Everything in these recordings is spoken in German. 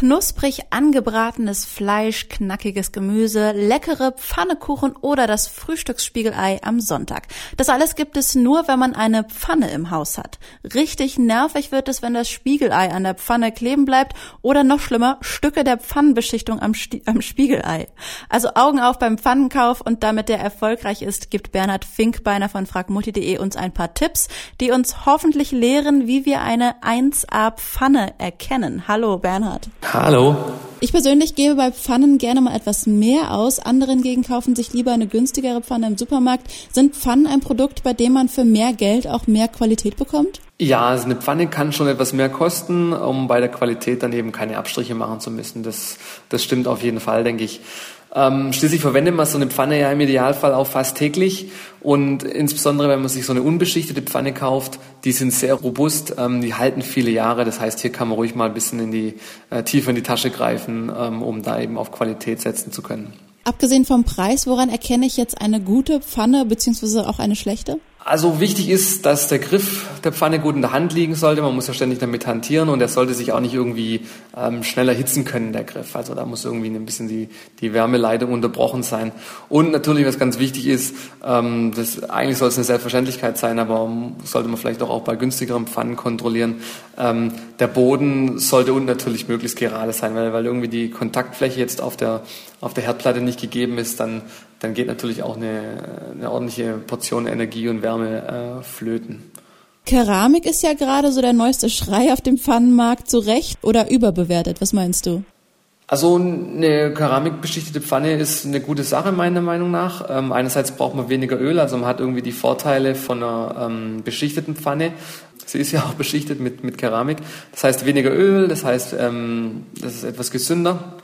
knusprig angebratenes Fleisch, knackiges Gemüse, leckere Pfannekuchen oder das Frühstücksspiegelei am Sonntag. Das alles gibt es nur, wenn man eine Pfanne im Haus hat. Richtig nervig wird es, wenn das Spiegelei an der Pfanne kleben bleibt oder noch schlimmer, Stücke der Pfannenbeschichtung am, am Spiegelei. Also Augen auf beim Pfannenkauf und damit der erfolgreich ist, gibt Bernhard Finkbeiner von fragmutti.de uns ein paar Tipps, die uns hoffentlich lehren, wie wir eine 1A Pfanne erkennen. Hallo Bernhard. Hallo. Ich persönlich gebe bei Pfannen gerne mal etwas mehr aus. Andere hingegen kaufen sich lieber eine günstigere Pfanne im Supermarkt. Sind Pfannen ein Produkt, bei dem man für mehr Geld auch mehr Qualität bekommt? Ja, also eine Pfanne kann schon etwas mehr kosten, um bei der Qualität dann eben keine Abstriche machen zu müssen. Das, das stimmt auf jeden Fall, denke ich. Ähm, schließlich verwendet man so eine Pfanne ja im Idealfall auch fast täglich und insbesondere wenn man sich so eine unbeschichtete Pfanne kauft, die sind sehr robust, ähm, die halten viele Jahre. Das heißt, hier kann man ruhig mal ein bisschen in die äh, tiefer in die Tasche greifen, ähm, um da eben auf Qualität setzen zu können. Abgesehen vom Preis, woran erkenne ich jetzt eine gute Pfanne beziehungsweise auch eine schlechte? Also wichtig ist, dass der Griff der Pfanne gut in der Hand liegen sollte. Man muss ja ständig damit hantieren und er sollte sich auch nicht irgendwie ähm, schneller hitzen können, der Griff. Also da muss irgendwie ein bisschen die, die Wärmeleitung unterbrochen sein. Und natürlich, was ganz wichtig ist, ähm, das, eigentlich soll es eine Selbstverständlichkeit sein, aber sollte man vielleicht auch, bei günstigeren Pfannen kontrollieren. Ähm, der Boden sollte unten natürlich möglichst gerade sein, weil, weil irgendwie die Kontaktfläche jetzt auf der, auf der Herdplatte nicht gegeben ist, dann dann geht natürlich auch eine, eine ordentliche Portion Energie und Wärme äh, flöten. Keramik ist ja gerade so der neueste Schrei auf dem Pfannenmarkt, zu Recht oder überbewertet. Was meinst du? Also eine keramikbeschichtete Pfanne ist eine gute Sache meiner Meinung nach. Ähm, einerseits braucht man weniger Öl, also man hat irgendwie die Vorteile von einer ähm, beschichteten Pfanne. Sie ist ja auch beschichtet mit, mit Keramik. Das heißt weniger Öl, das heißt, ähm, das ist etwas gesünder.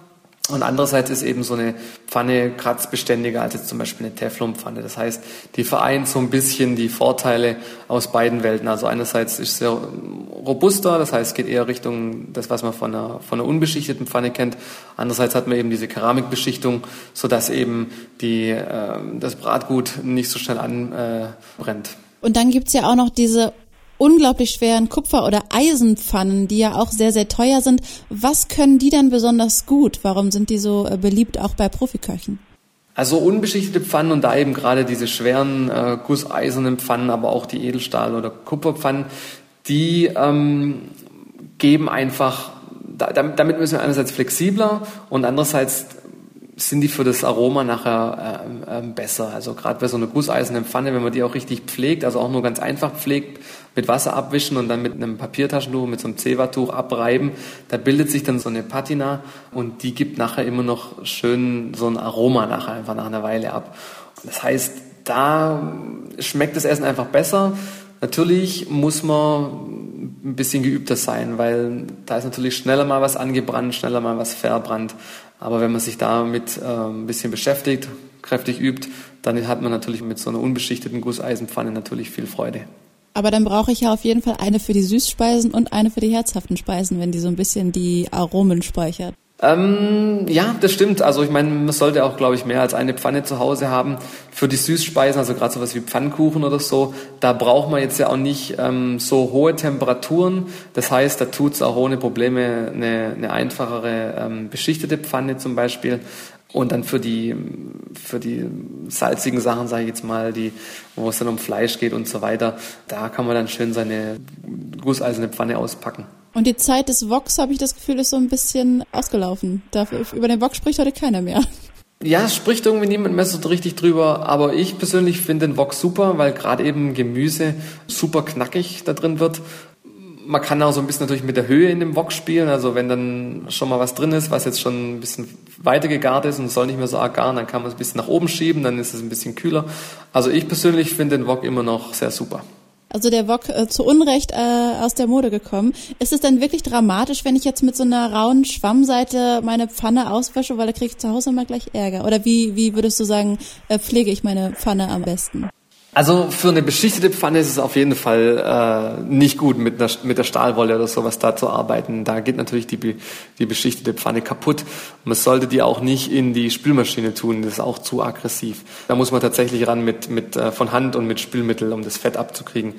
Und andererseits ist eben so eine Pfanne kratzbeständiger als jetzt zum Beispiel eine Teflonpfanne. Das heißt, die vereint so ein bisschen die Vorteile aus beiden Welten. Also einerseits ist sie robuster, das heißt, es geht eher Richtung das, was man von einer, von einer unbeschichteten Pfanne kennt. Andererseits hat man eben diese Keramikbeschichtung, sodass eben die, äh, das Bratgut nicht so schnell anbrennt. Äh, Und dann gibt's ja auch noch diese unglaublich schweren Kupfer- oder Eisenpfannen, die ja auch sehr, sehr teuer sind. Was können die denn besonders gut? Warum sind die so äh, beliebt auch bei Profiköchen? Also unbeschichtete Pfannen und da eben gerade diese schweren äh, gusseisernen Pfannen, aber auch die Edelstahl- oder Kupferpfannen, die ähm, geben einfach, da, damit müssen wir einerseits flexibler und andererseits sind die für das Aroma nachher äh, äh, besser. Also gerade bei so einer gusseisernen Pfanne, wenn man die auch richtig pflegt, also auch nur ganz einfach pflegt, mit Wasser abwischen und dann mit einem Papiertaschentuch, mit so einem Zewa-Tuch abreiben, da bildet sich dann so eine Patina und die gibt nachher immer noch schön so ein Aroma nachher einfach nach einer Weile ab. Das heißt, da schmeckt das Essen einfach besser. Natürlich muss man ein bisschen geübter sein, weil da ist natürlich schneller mal was angebrannt, schneller mal was verbrannt. Aber wenn man sich damit äh, ein bisschen beschäftigt, kräftig übt, dann hat man natürlich mit so einer unbeschichteten Gusseisenpfanne natürlich viel Freude. Aber dann brauche ich ja auf jeden Fall eine für die Süßspeisen und eine für die herzhaften Speisen, wenn die so ein bisschen die Aromen speichert. Ähm, ja, das stimmt. Also ich meine, man sollte auch, glaube ich, mehr als eine Pfanne zu Hause haben für die Süßspeisen, also gerade sowas wie Pfannkuchen oder so. Da braucht man jetzt ja auch nicht ähm, so hohe Temperaturen. Das heißt, da tut es auch ohne Probleme eine, eine einfachere ähm, beschichtete Pfanne zum Beispiel. Und dann für die, für die salzigen Sachen, sage ich jetzt mal, die, wo es dann um Fleisch geht und so weiter, da kann man dann schön seine gusseiserne Pfanne auspacken. Und die Zeit des Woks, habe ich das Gefühl, ist so ein bisschen ausgelaufen. Dafür, über den Wok spricht heute keiner mehr. Ja, es spricht irgendwie niemand mehr so richtig drüber, aber ich persönlich finde den Wok super, weil gerade eben Gemüse super knackig da drin wird man kann auch so ein bisschen natürlich mit der Höhe in dem Wok spielen. Also wenn dann schon mal was drin ist, was jetzt schon ein bisschen weiter gegart ist und soll nicht mehr so arg garen, dann kann man es ein bisschen nach oben schieben, dann ist es ein bisschen kühler. Also ich persönlich finde den Wok immer noch sehr super. Also der Wok äh, zu Unrecht äh, aus der Mode gekommen. Ist es denn wirklich dramatisch, wenn ich jetzt mit so einer rauen Schwammseite meine Pfanne auswasche, weil da kriege ich zu Hause immer gleich Ärger? Oder wie, wie würdest du sagen, äh, pflege ich meine Pfanne am besten? Also für eine beschichtete Pfanne ist es auf jeden Fall äh, nicht gut, mit, einer, mit der Stahlwolle oder sowas da zu arbeiten. Da geht natürlich die, die beschichtete Pfanne kaputt. Man sollte die auch nicht in die Spülmaschine tun, das ist auch zu aggressiv. Da muss man tatsächlich ran mit, mit äh, von Hand und mit Spülmittel, um das Fett abzukriegen.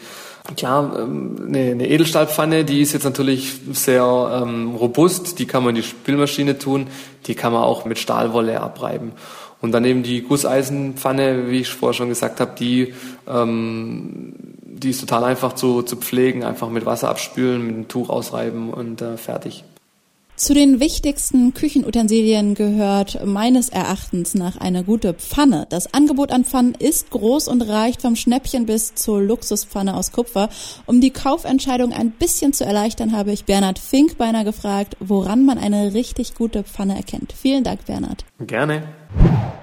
Klar, ähm, eine, eine Edelstahlpfanne, die ist jetzt natürlich sehr ähm, robust, die kann man in die Spülmaschine tun, die kann man auch mit Stahlwolle abreiben. Und dann eben die Gusseisenpfanne, wie ich vorher schon gesagt habe, die, ähm, die ist total einfach zu, zu pflegen, einfach mit Wasser abspülen, mit einem Tuch ausreiben und äh, fertig. Zu den wichtigsten Küchenutensilien gehört meines Erachtens nach eine gute Pfanne. Das Angebot an Pfannen ist groß und reicht vom Schnäppchen bis zur Luxuspfanne aus Kupfer. Um die Kaufentscheidung ein bisschen zu erleichtern, habe ich Bernhard Fink beinahe gefragt, woran man eine richtig gute Pfanne erkennt. Vielen Dank, Bernhard. Gerne.